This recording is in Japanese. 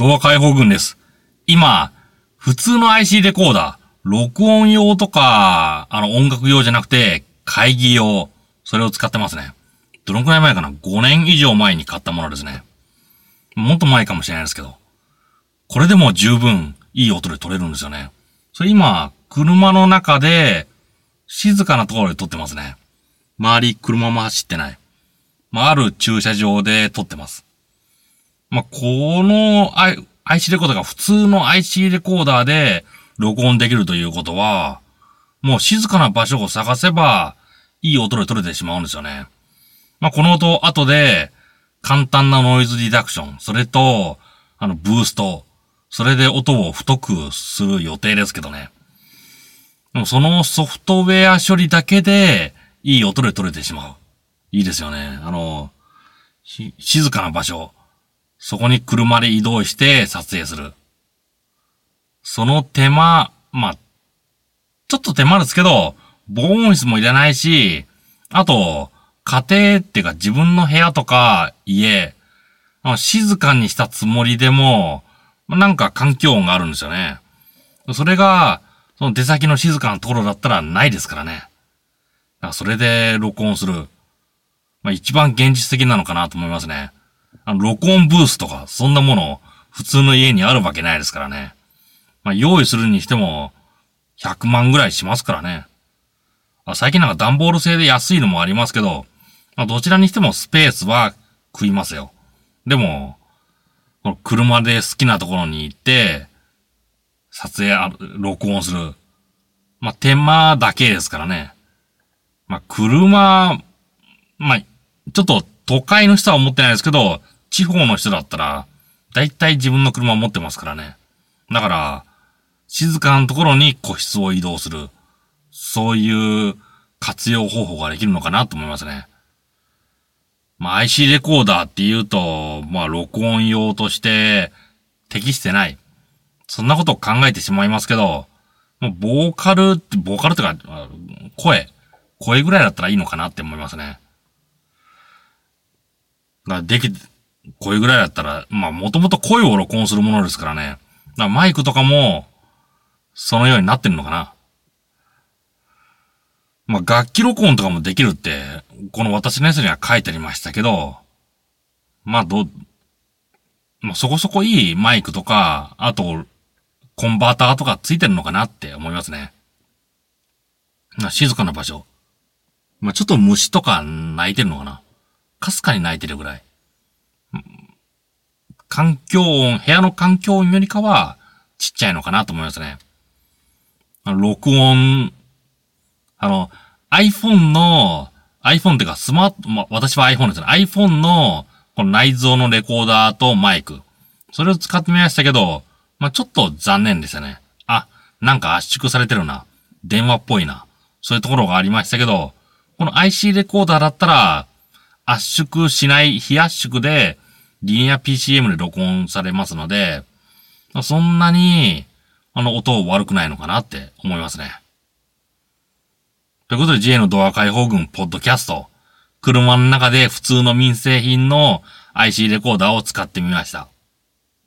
動画解放軍です。今、普通の IC レコーダー、録音用とか、あの音楽用じゃなくて、会議用、それを使ってますね。どのくらい前かな ?5 年以上前に買ったものですね。もっと前かもしれないですけど。これでも十分いい音で撮れるんですよね。それ今、車の中で、静かなところで撮ってますね。周り車も走ってない。まあ、ある駐車場で撮ってます。まあ、この IC レコーダーが普通の IC レコーダーで録音できるということは、もう静かな場所を探せば、いい音で撮れてしまうんですよね。まあ、この音、後で、簡単なノイズリダクション、それと、あの、ブースト、それで音を太くする予定ですけどね。でもそのソフトウェア処理だけで、いい音で撮れてしまう。いいですよね。あの、静かな場所、そこに車で移動して撮影する。その手間、まあ、ちょっと手間ですけど、防音室もいらないし、あと、家庭っていうか自分の部屋とか家、静かにしたつもりでも、なんか環境音があるんですよね。それが、その出先の静かなところだったらないですからね。それで録音する。まあ一番現実的なのかなと思いますね。あの、録音ブースとか、そんなもの、普通の家にあるわけないですからね。まあ用意するにしても、100万ぐらいしますからね。あ最近なんか段ボール製で安いのもありますけど、まあ、どちらにしてもスペースは食いますよ。でも、この車で好きなところに行って、撮影ある、録音する。まあ、手間だけですからね。まあ、車、まあ、ちょっと都会の人は思ってないですけど、地方の人だったら、だいたい自分の車を持ってますからね。だから、静かなところに個室を移動する。そういう活用方法ができるのかなと思いますね。まあ、IC レコーダーって言うと、まあ、録音用として適してない。そんなことを考えてしまいますけど、もうボーカルって、ボーカルってか、声、声ぐらいだったらいいのかなって思いますね。だでき、声ぐらいだったら、まあ、もともと声を録音するものですからね。だからマイクとかも、そのようになってるのかな。まあ、楽器録音とかもできるって、この私のやつには書いてありましたけど、まあ、ど、まあ、そこそこいいマイクとか、あと、コンバーターとかついてるのかなって思いますね。ま、静かな場所。まあ、ちょっと虫とか鳴いてるのかな。かすかに鳴いてるぐらい。環境音、部屋の環境音よりかは、ちっちゃいのかなと思いますね。録音、あの、iPhone の、iPhone っていうかスマート、ま、私は iPhone ですね。iPhone の、この内蔵のレコーダーとマイク。それを使ってみましたけど、まあ、ちょっと残念でしたね。あ、なんか圧縮されてるな。電話っぽいな。そういうところがありましたけど、この IC レコーダーだったら、圧縮しない、非圧縮で、リニア PCM で録音されますので、そんなに、あの、音悪くないのかなって思いますね。ということで J のドア解放軍ポッドキャスト。車の中で普通の民生品の IC レコーダーを使ってみました。